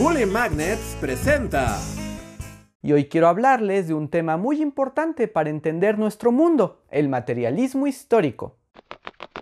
Bully Magnets presenta. Y hoy quiero hablarles de un tema muy importante para entender nuestro mundo, el materialismo histórico.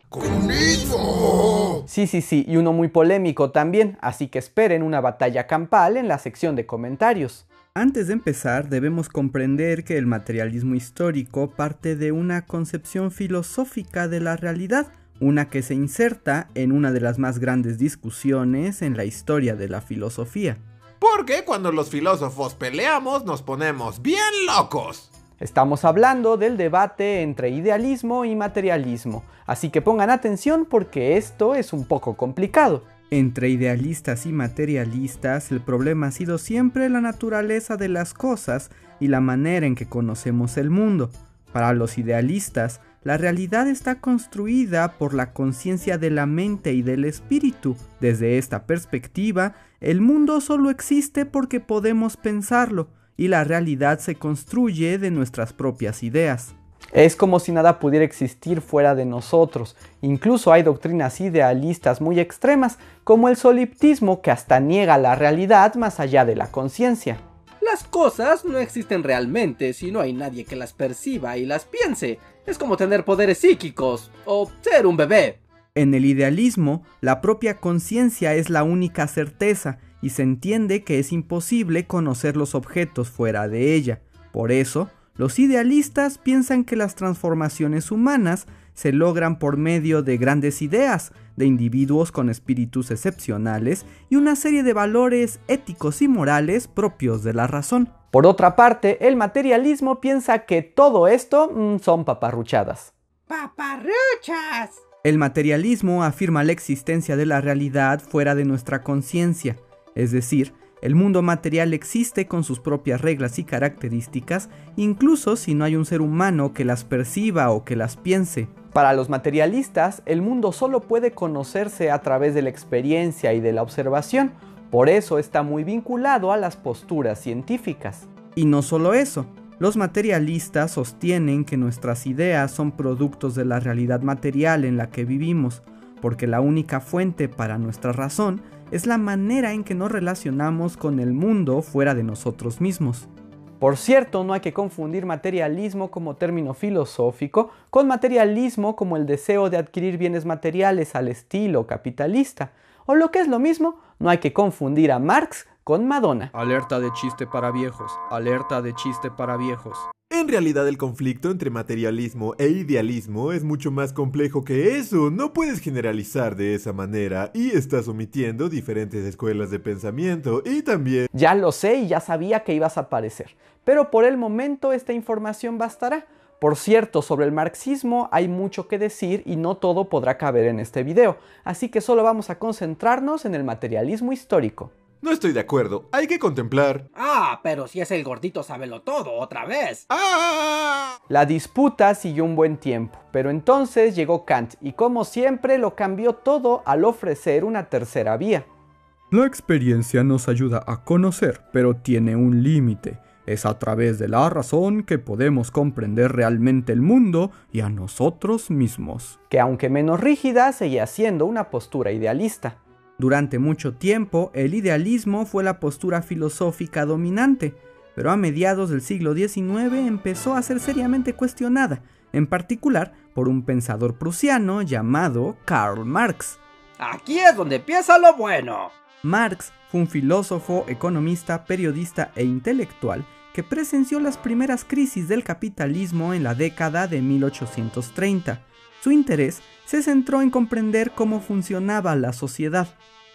¡Comunismo! Sí, sí, sí, y uno muy polémico también, así que esperen una batalla campal en la sección de comentarios. Antes de empezar, debemos comprender que el materialismo histórico parte de una concepción filosófica de la realidad, una que se inserta en una de las más grandes discusiones en la historia de la filosofía. Porque cuando los filósofos peleamos nos ponemos bien locos. Estamos hablando del debate entre idealismo y materialismo, así que pongan atención porque esto es un poco complicado. Entre idealistas y materialistas el problema ha sido siempre la naturaleza de las cosas y la manera en que conocemos el mundo. Para los idealistas, la realidad está construida por la conciencia de la mente y del espíritu. Desde esta perspectiva, el mundo solo existe porque podemos pensarlo, y la realidad se construye de nuestras propias ideas. Es como si nada pudiera existir fuera de nosotros. Incluso hay doctrinas idealistas muy extremas, como el soliptismo que hasta niega la realidad más allá de la conciencia. Las cosas no existen realmente si no hay nadie que las perciba y las piense. Es como tener poderes psíquicos o ser un bebé. En el idealismo, la propia conciencia es la única certeza y se entiende que es imposible conocer los objetos fuera de ella. Por eso, los idealistas piensan que las transformaciones humanas se logran por medio de grandes ideas, de individuos con espíritus excepcionales y una serie de valores éticos y morales propios de la razón. Por otra parte, el materialismo piensa que todo esto mm, son paparruchadas. ¡Paparruchas! El materialismo afirma la existencia de la realidad fuera de nuestra conciencia, es decir, el mundo material existe con sus propias reglas y características, incluso si no hay un ser humano que las perciba o que las piense. Para los materialistas, el mundo solo puede conocerse a través de la experiencia y de la observación, por eso está muy vinculado a las posturas científicas. Y no solo eso, los materialistas sostienen que nuestras ideas son productos de la realidad material en la que vivimos, porque la única fuente para nuestra razón es la manera en que nos relacionamos con el mundo fuera de nosotros mismos. Por cierto, no hay que confundir materialismo como término filosófico con materialismo como el deseo de adquirir bienes materiales al estilo capitalista. O lo que es lo mismo, no hay que confundir a Marx con Madonna. Alerta de chiste para viejos, alerta de chiste para viejos. En realidad el conflicto entre materialismo e idealismo es mucho más complejo que eso. No puedes generalizar de esa manera y estás omitiendo diferentes escuelas de pensamiento y también... Ya lo sé y ya sabía que ibas a aparecer. Pero por el momento esta información bastará. Por cierto, sobre el marxismo hay mucho que decir y no todo podrá caber en este video, así que solo vamos a concentrarnos en el materialismo histórico. No estoy de acuerdo, hay que contemplar. Ah, pero si es el gordito sábelo todo otra vez. ¡Ah! La disputa siguió un buen tiempo, pero entonces llegó Kant y como siempre lo cambió todo al ofrecer una tercera vía. La experiencia nos ayuda a conocer, pero tiene un límite. Es a través de la razón que podemos comprender realmente el mundo y a nosotros mismos. Que aunque menos rígida, seguía siendo una postura idealista. Durante mucho tiempo, el idealismo fue la postura filosófica dominante, pero a mediados del siglo XIX empezó a ser seriamente cuestionada, en particular por un pensador prusiano llamado Karl Marx. Aquí es donde empieza lo bueno. Marx fue un filósofo, economista, periodista e intelectual que presenció las primeras crisis del capitalismo en la década de 1830. Su interés se centró en comprender cómo funcionaba la sociedad.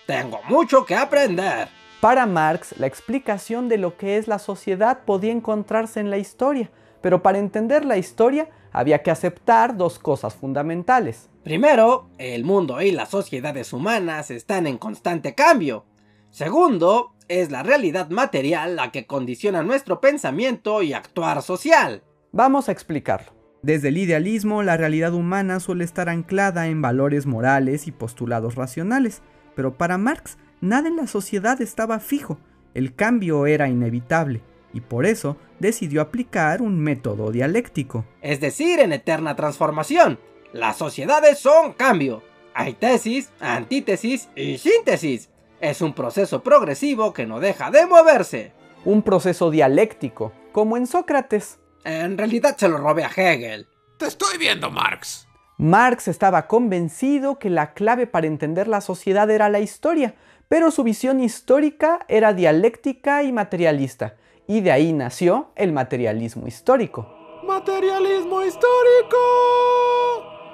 Tengo mucho que aprender. Para Marx, la explicación de lo que es la sociedad podía encontrarse en la historia, pero para entender la historia había que aceptar dos cosas fundamentales. Primero, el mundo y las sociedades humanas están en constante cambio. Segundo, es la realidad material la que condiciona nuestro pensamiento y actuar social. Vamos a explicarlo. Desde el idealismo, la realidad humana suele estar anclada en valores morales y postulados racionales, pero para Marx nada en la sociedad estaba fijo, el cambio era inevitable, y por eso decidió aplicar un método dialéctico. Es decir, en eterna transformación. Las sociedades son cambio. Hay tesis, antítesis y síntesis. Es un proceso progresivo que no deja de moverse. Un proceso dialéctico, como en Sócrates. En realidad se lo robé a Hegel. Te estoy viendo, Marx. Marx estaba convencido que la clave para entender la sociedad era la historia, pero su visión histórica era dialéctica y materialista, y de ahí nació el materialismo histórico. ¡Materialismo histórico!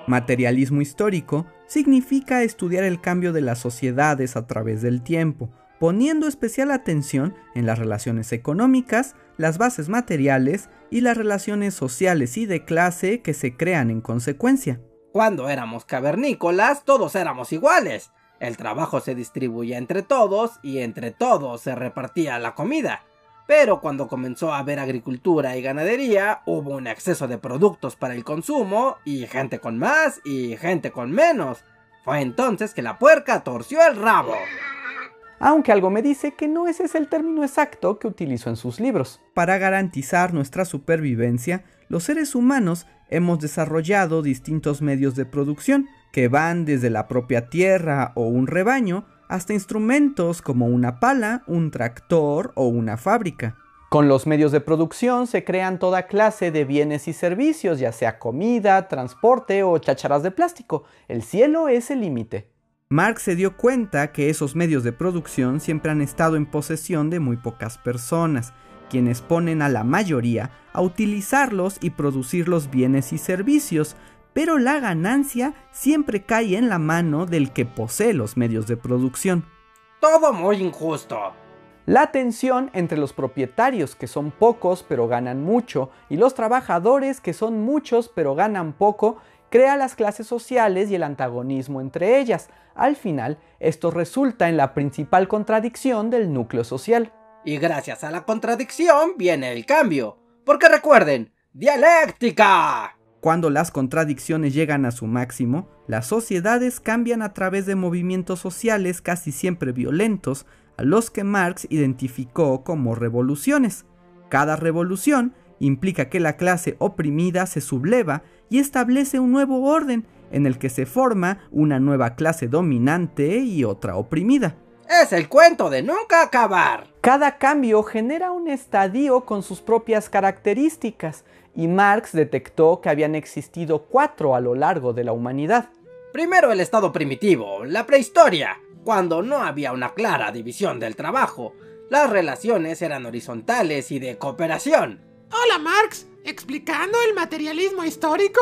Materialismo histórico significa estudiar el cambio de las sociedades a través del tiempo, poniendo especial atención en las relaciones económicas, las bases materiales y las relaciones sociales y de clase que se crean en consecuencia. Cuando éramos cavernícolas, todos éramos iguales. El trabajo se distribuía entre todos y entre todos se repartía la comida. Pero cuando comenzó a haber agricultura y ganadería, hubo un exceso de productos para el consumo y gente con más y gente con menos. Fue entonces que la puerca torció el rabo. Aunque algo me dice que no ese es el término exacto que utilizó en sus libros. Para garantizar nuestra supervivencia, los seres humanos hemos desarrollado distintos medios de producción, que van desde la propia tierra o un rebaño hasta instrumentos como una pala, un tractor o una fábrica. Con los medios de producción se crean toda clase de bienes y servicios, ya sea comida, transporte o chacharas de plástico. El cielo es el límite. Marx se dio cuenta que esos medios de producción siempre han estado en posesión de muy pocas personas, quienes ponen a la mayoría a utilizarlos y producir los bienes y servicios, pero la ganancia siempre cae en la mano del que posee los medios de producción. Todo muy injusto. La tensión entre los propietarios, que son pocos pero ganan mucho, y los trabajadores, que son muchos pero ganan poco, crea las clases sociales y el antagonismo entre ellas. Al final, esto resulta en la principal contradicción del núcleo social. Y gracias a la contradicción viene el cambio. Porque recuerden, dialéctica. Cuando las contradicciones llegan a su máximo, las sociedades cambian a través de movimientos sociales casi siempre violentos, a los que Marx identificó como revoluciones. Cada revolución implica que la clase oprimida se subleva y establece un nuevo orden en el que se forma una nueva clase dominante y otra oprimida. Es el cuento de nunca acabar. Cada cambio genera un estadio con sus propias características y Marx detectó que habían existido cuatro a lo largo de la humanidad. Primero el estado primitivo, la prehistoria, cuando no había una clara división del trabajo. Las relaciones eran horizontales y de cooperación. Hola Marx, ¿explicando el materialismo histórico?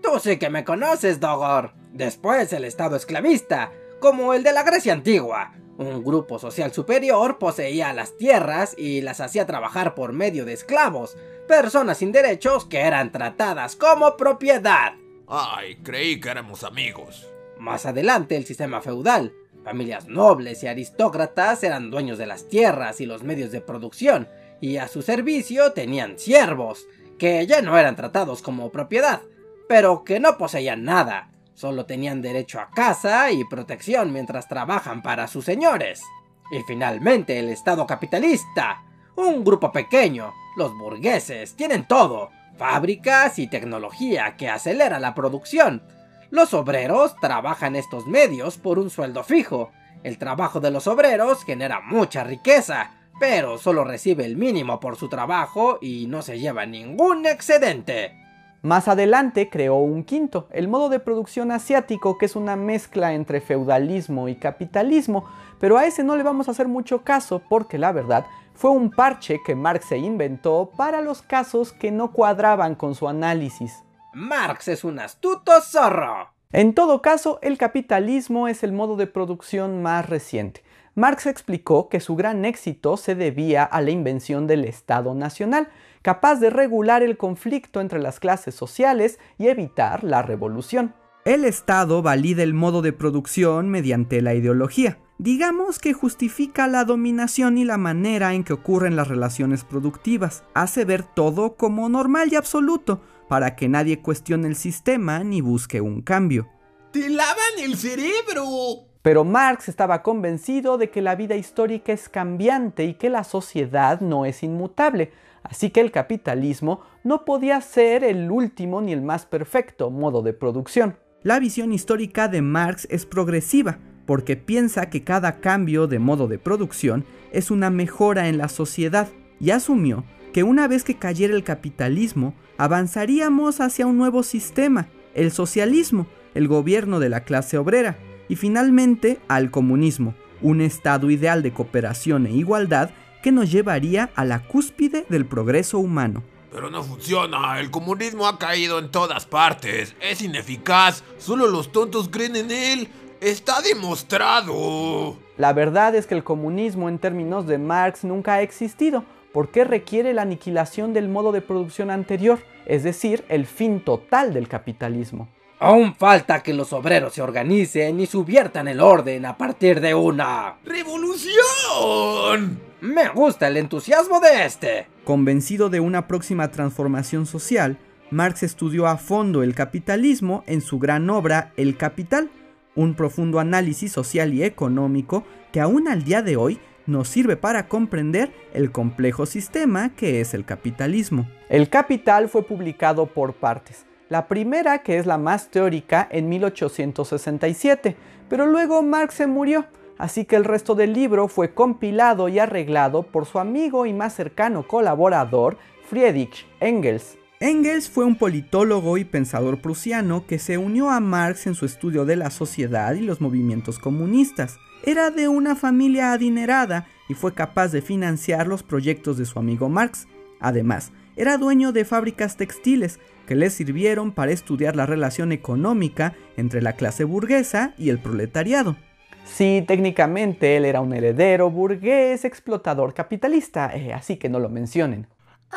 Tú sí que me conoces, Dogor. Después el estado esclavista, como el de la Grecia antigua. Un grupo social superior poseía las tierras y las hacía trabajar por medio de esclavos, personas sin derechos que eran tratadas como propiedad. Ay, creí que éramos amigos. Más adelante el sistema feudal. Familias nobles y aristócratas eran dueños de las tierras y los medios de producción, y a su servicio tenían siervos, que ya no eran tratados como propiedad, pero que no poseían nada, solo tenían derecho a casa y protección mientras trabajan para sus señores. Y finalmente el Estado capitalista, un grupo pequeño, los burgueses, tienen todo, fábricas y tecnología que acelera la producción. Los obreros trabajan estos medios por un sueldo fijo. El trabajo de los obreros genera mucha riqueza, pero solo recibe el mínimo por su trabajo y no se lleva ningún excedente. Más adelante creó un quinto, el modo de producción asiático, que es una mezcla entre feudalismo y capitalismo, pero a ese no le vamos a hacer mucho caso porque la verdad fue un parche que Marx se inventó para los casos que no cuadraban con su análisis. Marx es un astuto zorro. En todo caso, el capitalismo es el modo de producción más reciente. Marx explicó que su gran éxito se debía a la invención del Estado Nacional, capaz de regular el conflicto entre las clases sociales y evitar la revolución. El Estado valida el modo de producción mediante la ideología. Digamos que justifica la dominación y la manera en que ocurren las relaciones productivas. Hace ver todo como normal y absoluto, para que nadie cuestione el sistema ni busque un cambio. ¡Te lavan el cerebro! Pero Marx estaba convencido de que la vida histórica es cambiante y que la sociedad no es inmutable, así que el capitalismo no podía ser el último ni el más perfecto modo de producción. La visión histórica de Marx es progresiva, porque piensa que cada cambio de modo de producción es una mejora en la sociedad y asumió que una vez que cayera el capitalismo, avanzaríamos hacia un nuevo sistema, el socialismo, el gobierno de la clase obrera, y finalmente al comunismo, un estado ideal de cooperación e igualdad que nos llevaría a la cúspide del progreso humano. Pero no funciona, el comunismo ha caído en todas partes, es ineficaz, solo los tontos creen en él, está demostrado. La verdad es que el comunismo en términos de Marx nunca ha existido, porque requiere la aniquilación del modo de producción anterior, es decir, el fin total del capitalismo. Aún falta que los obreros se organicen y subviertan el orden a partir de una... ¡Revolución! Me gusta el entusiasmo de este. Convencido de una próxima transformación social, Marx estudió a fondo el capitalismo en su gran obra El Capital, un profundo análisis social y económico que aún al día de hoy nos sirve para comprender el complejo sistema que es el capitalismo. El Capital fue publicado por partes. La primera, que es la más teórica, en 1867, pero luego Marx se murió, así que el resto del libro fue compilado y arreglado por su amigo y más cercano colaborador, Friedrich Engels. Engels fue un politólogo y pensador prusiano que se unió a Marx en su estudio de la sociedad y los movimientos comunistas. Era de una familia adinerada y fue capaz de financiar los proyectos de su amigo Marx. Además, era dueño de fábricas textiles que le sirvieron para estudiar la relación económica entre la clase burguesa y el proletariado. Sí, técnicamente él era un heredero burgués explotador capitalista, eh, así que no lo mencionen.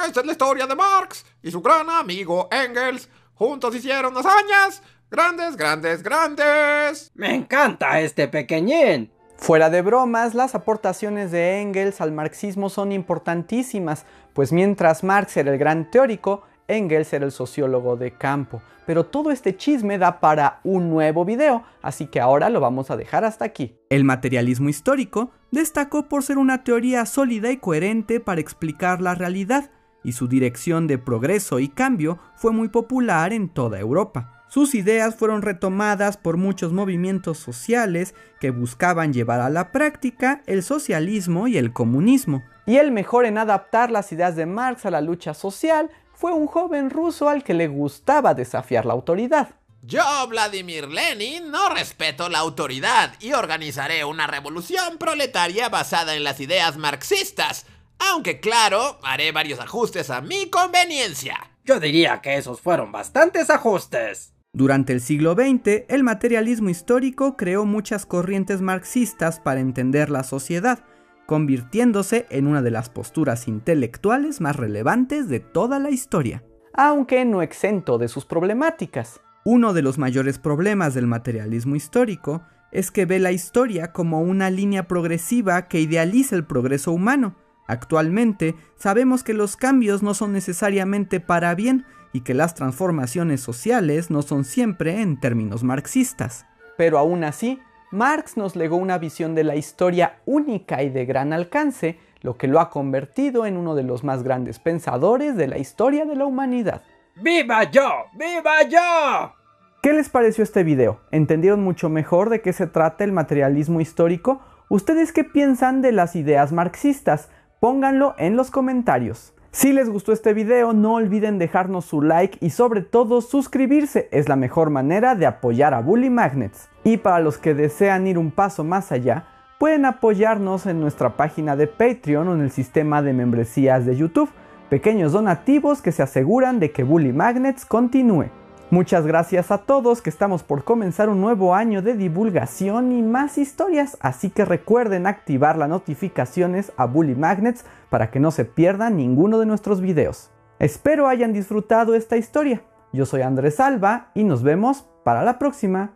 Esta es la historia de Marx y su gran amigo Engels. Juntos hicieron hazañas. Grandes, grandes, grandes. Me encanta este pequeñín. Fuera de bromas, las aportaciones de Engels al marxismo son importantísimas, pues mientras Marx era el gran teórico, Engels era el sociólogo de campo. Pero todo este chisme da para un nuevo video, así que ahora lo vamos a dejar hasta aquí. El materialismo histórico destacó por ser una teoría sólida y coherente para explicar la realidad, y su dirección de progreso y cambio fue muy popular en toda Europa. Sus ideas fueron retomadas por muchos movimientos sociales que buscaban llevar a la práctica el socialismo y el comunismo. Y el mejor en adaptar las ideas de Marx a la lucha social fue un joven ruso al que le gustaba desafiar la autoridad. Yo, Vladimir Lenin, no respeto la autoridad y organizaré una revolución proletaria basada en las ideas marxistas, aunque claro, haré varios ajustes a mi conveniencia. Yo diría que esos fueron bastantes ajustes. Durante el siglo XX, el materialismo histórico creó muchas corrientes marxistas para entender la sociedad, convirtiéndose en una de las posturas intelectuales más relevantes de toda la historia, aunque no exento de sus problemáticas. Uno de los mayores problemas del materialismo histórico es que ve la historia como una línea progresiva que idealiza el progreso humano. Actualmente sabemos que los cambios no son necesariamente para bien, y que las transformaciones sociales no son siempre en términos marxistas. Pero aún así, Marx nos legó una visión de la historia única y de gran alcance, lo que lo ha convertido en uno de los más grandes pensadores de la historia de la humanidad. ¡Viva yo! ¡Viva yo! ¿Qué les pareció este video? ¿Entendieron mucho mejor de qué se trata el materialismo histórico? ¿Ustedes qué piensan de las ideas marxistas? Pónganlo en los comentarios. Si les gustó este video, no olviden dejarnos su like y sobre todo suscribirse, es la mejor manera de apoyar a Bully Magnets. Y para los que desean ir un paso más allá, pueden apoyarnos en nuestra página de Patreon o en el sistema de membresías de YouTube, pequeños donativos que se aseguran de que Bully Magnets continúe. Muchas gracias a todos que estamos por comenzar un nuevo año de divulgación y más historias, así que recuerden activar las notificaciones a Bully Magnets para que no se pierdan ninguno de nuestros videos. Espero hayan disfrutado esta historia. Yo soy Andrés Alba y nos vemos para la próxima.